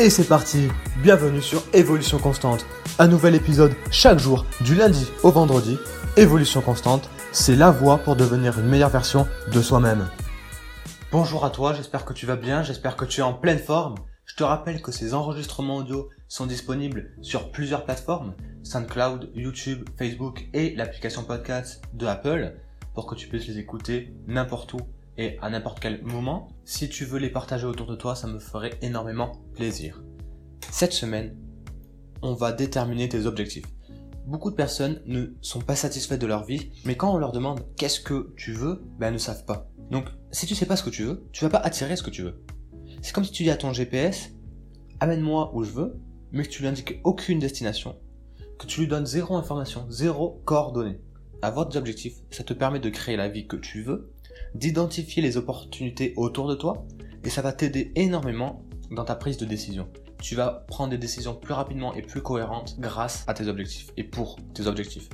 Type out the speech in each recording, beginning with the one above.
Et c'est parti Bienvenue sur Évolution Constante. Un nouvel épisode chaque jour, du lundi au vendredi. Évolution Constante, c'est la voie pour devenir une meilleure version de soi-même. Bonjour à toi, j'espère que tu vas bien, j'espère que tu es en pleine forme. Je te rappelle que ces enregistrements audio sont disponibles sur plusieurs plateformes, SoundCloud, YouTube, Facebook et l'application podcast de Apple, pour que tu puisses les écouter n'importe où et à n'importe quel moment. Si tu veux les partager autour de toi, ça me ferait énormément plaisir. Cette semaine, on va déterminer tes objectifs. Beaucoup de personnes ne sont pas satisfaites de leur vie, mais quand on leur demande qu'est-ce que tu veux, ben elles ne savent pas. Donc, si tu sais pas ce que tu veux, tu vas pas attirer ce que tu veux. C'est comme si tu dis à ton GPS, amène-moi où je veux, mais que tu lui indiques aucune destination, que tu lui donnes zéro information, zéro coordonnée. Avoir des objectifs, ça te permet de créer la vie que tu veux d'identifier les opportunités autour de toi et ça va t'aider énormément dans ta prise de décision. Tu vas prendre des décisions plus rapidement et plus cohérentes grâce à tes objectifs et pour tes objectifs.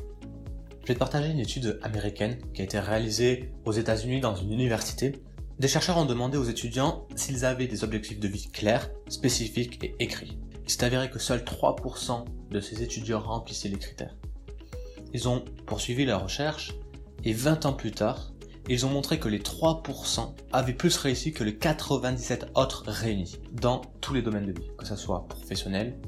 Je vais te partager une étude américaine qui a été réalisée aux États-Unis dans une université. Des chercheurs ont demandé aux étudiants s'ils avaient des objectifs de vie clairs, spécifiques et écrits. Il s'est avéré que seuls 3% de ces étudiants remplissaient les critères. Ils ont poursuivi leur recherche et 20 ans plus tard, ils ont montré que les 3% avaient plus réussi que les 97 autres réunis dans tous les domaines de vie, que ce soit professionnel,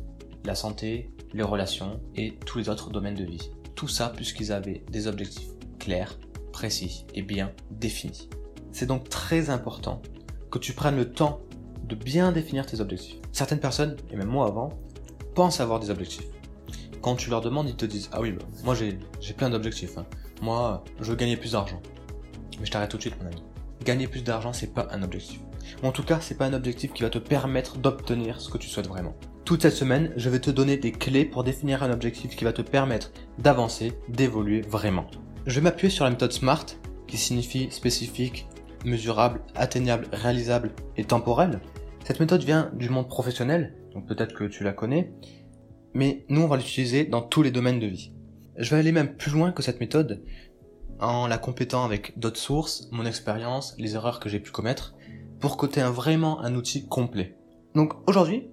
la santé, les relations et tous les autres domaines de vie. Tout ça puisqu'ils avaient des objectifs clairs, précis et bien définis. C'est donc très important que tu prennes le temps de bien définir tes objectifs. Certaines personnes, et même moi avant, pensent avoir des objectifs. Quand tu leur demandes, ils te disent Ah oui, bah, moi j'ai plein d'objectifs. Hein. Moi, je veux gagner plus d'argent. Mais je t'arrête tout de suite, mon ami. Gagner plus d'argent, c'est pas un objectif. en tout cas, c'est pas un objectif qui va te permettre d'obtenir ce que tu souhaites vraiment. Toute cette semaine, je vais te donner des clés pour définir un objectif qui va te permettre d'avancer, d'évoluer vraiment. Je vais m'appuyer sur la méthode SMART, qui signifie spécifique, mesurable, atteignable, réalisable et temporel. Cette méthode vient du monde professionnel, donc peut-être que tu la connais, mais nous on va l'utiliser dans tous les domaines de vie. Je vais aller même plus loin que cette méthode en la complétant avec d'autres sources, mon expérience, les erreurs que j'ai pu commettre, pour tu aies vraiment un outil complet. Donc aujourd'hui,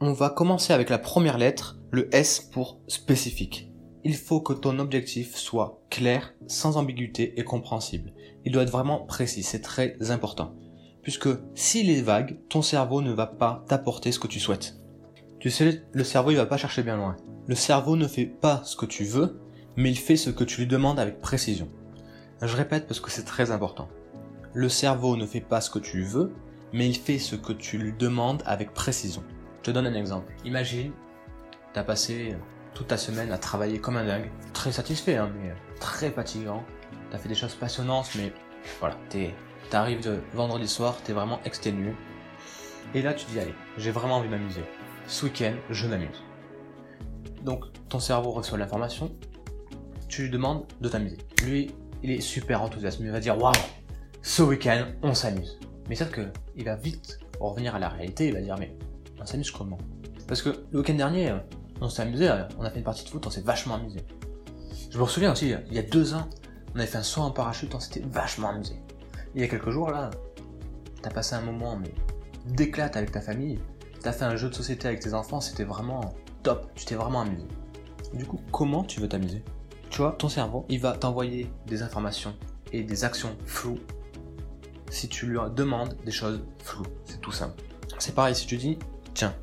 on va commencer avec la première lettre, le S pour spécifique. Il faut que ton objectif soit clair, sans ambiguïté et compréhensible. Il doit être vraiment précis, c'est très important. Puisque s'il est vague, ton cerveau ne va pas t'apporter ce que tu souhaites. Tu sais, le cerveau il va pas chercher bien loin. Le cerveau ne fait pas ce que tu veux, mais il fait ce que tu lui demandes avec précision. Je répète parce que c'est très important. Le cerveau ne fait pas ce que tu veux, mais il fait ce que tu lui demandes avec précision. Je te donne un exemple. Imagine, tu as passé toute ta semaine à travailler comme un dingue, très satisfait, hein, mais très fatigant. Tu as fait des choses passionnantes, mais voilà, tu arrives de vendredi soir, tu es vraiment exténué. Et là, tu dis, allez, j'ai vraiment envie de m'amuser. Ce week-end, je m'amuse. Donc, ton cerveau reçoit l'information, tu lui demandes de t'amuser. Lui, il est super enthousiaste. Il va dire Waouh, ce week-end, on s'amuse. Mais sauf que il va vite revenir à la réalité. Il va dire Mais on s'amuse comment? Parce que le week-end dernier, on s'est amusé. On a fait une partie de foot, on s'est vachement amusé. Je me souviens aussi, il y a deux ans, on avait fait un saut en parachute, on s'était vachement amusé. Il y a quelques jours là, t'as passé un moment mais d'éclate avec ta famille. T'as fait un jeu de société avec tes enfants, c'était vraiment top. Tu t'es vraiment amusé. Du coup, comment tu veux t'amuser? Tu vois, ton cerveau, il va t'envoyer des informations et des actions floues si tu lui demandes des choses floues. C'est tout simple. C'est pareil si tu dis, tiens,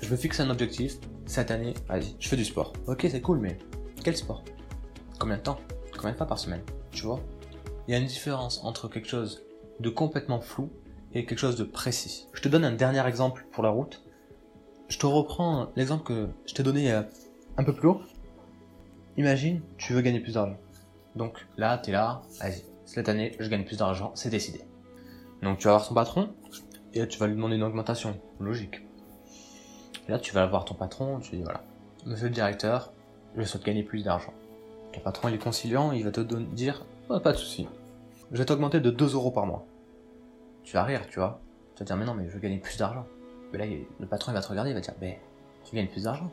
je me fixe un objectif, cette année, vas-y, je fais du sport. Ok, c'est cool, mais quel sport? Combien de temps? Combien de fois par semaine? Tu vois? Il y a une différence entre quelque chose de complètement flou et quelque chose de précis. Je te donne un dernier exemple pour la route. Je te reprends l'exemple que je t'ai donné euh, un peu plus haut. Imagine, tu veux gagner plus d'argent. Donc là, tu es là, vas-y, cette année, je gagne plus d'argent, c'est décidé. Donc tu vas voir ton patron, et là tu vas lui demander une augmentation, logique. Et là tu vas voir ton patron, tu dis voilà, monsieur le directeur, je souhaite gagner plus d'argent. Ton patron il est conciliant, il va te dire, oh, pas de souci, je vais t'augmenter de 2 euros par mois. Tu vas rire, tu vois. Tu vas dire mais non mais je veux gagner plus d'argent. Mais là le patron il va te regarder, il va te dire mais tu gagnes plus d'argent.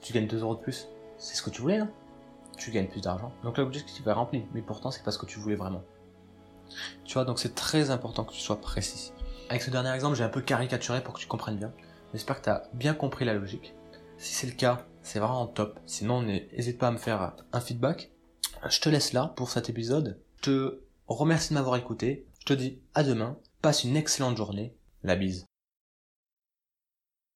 Tu gagnes 2 euros de plus. C'est ce que tu voulais non? Tu gagnes plus d'argent. Donc l'objectif est rempli, mais pourtant c'est pas ce que tu voulais vraiment. Tu vois, donc c'est très important que tu sois précis. Avec ce dernier exemple, j'ai un peu caricaturé pour que tu comprennes bien. J'espère que tu as bien compris la logique. Si c'est le cas, c'est vraiment top. Sinon, n'hésite pas à me faire un feedback. Je te laisse là pour cet épisode. Je te remercie de m'avoir écouté. Je te dis à demain. Passe une excellente journée. La bise.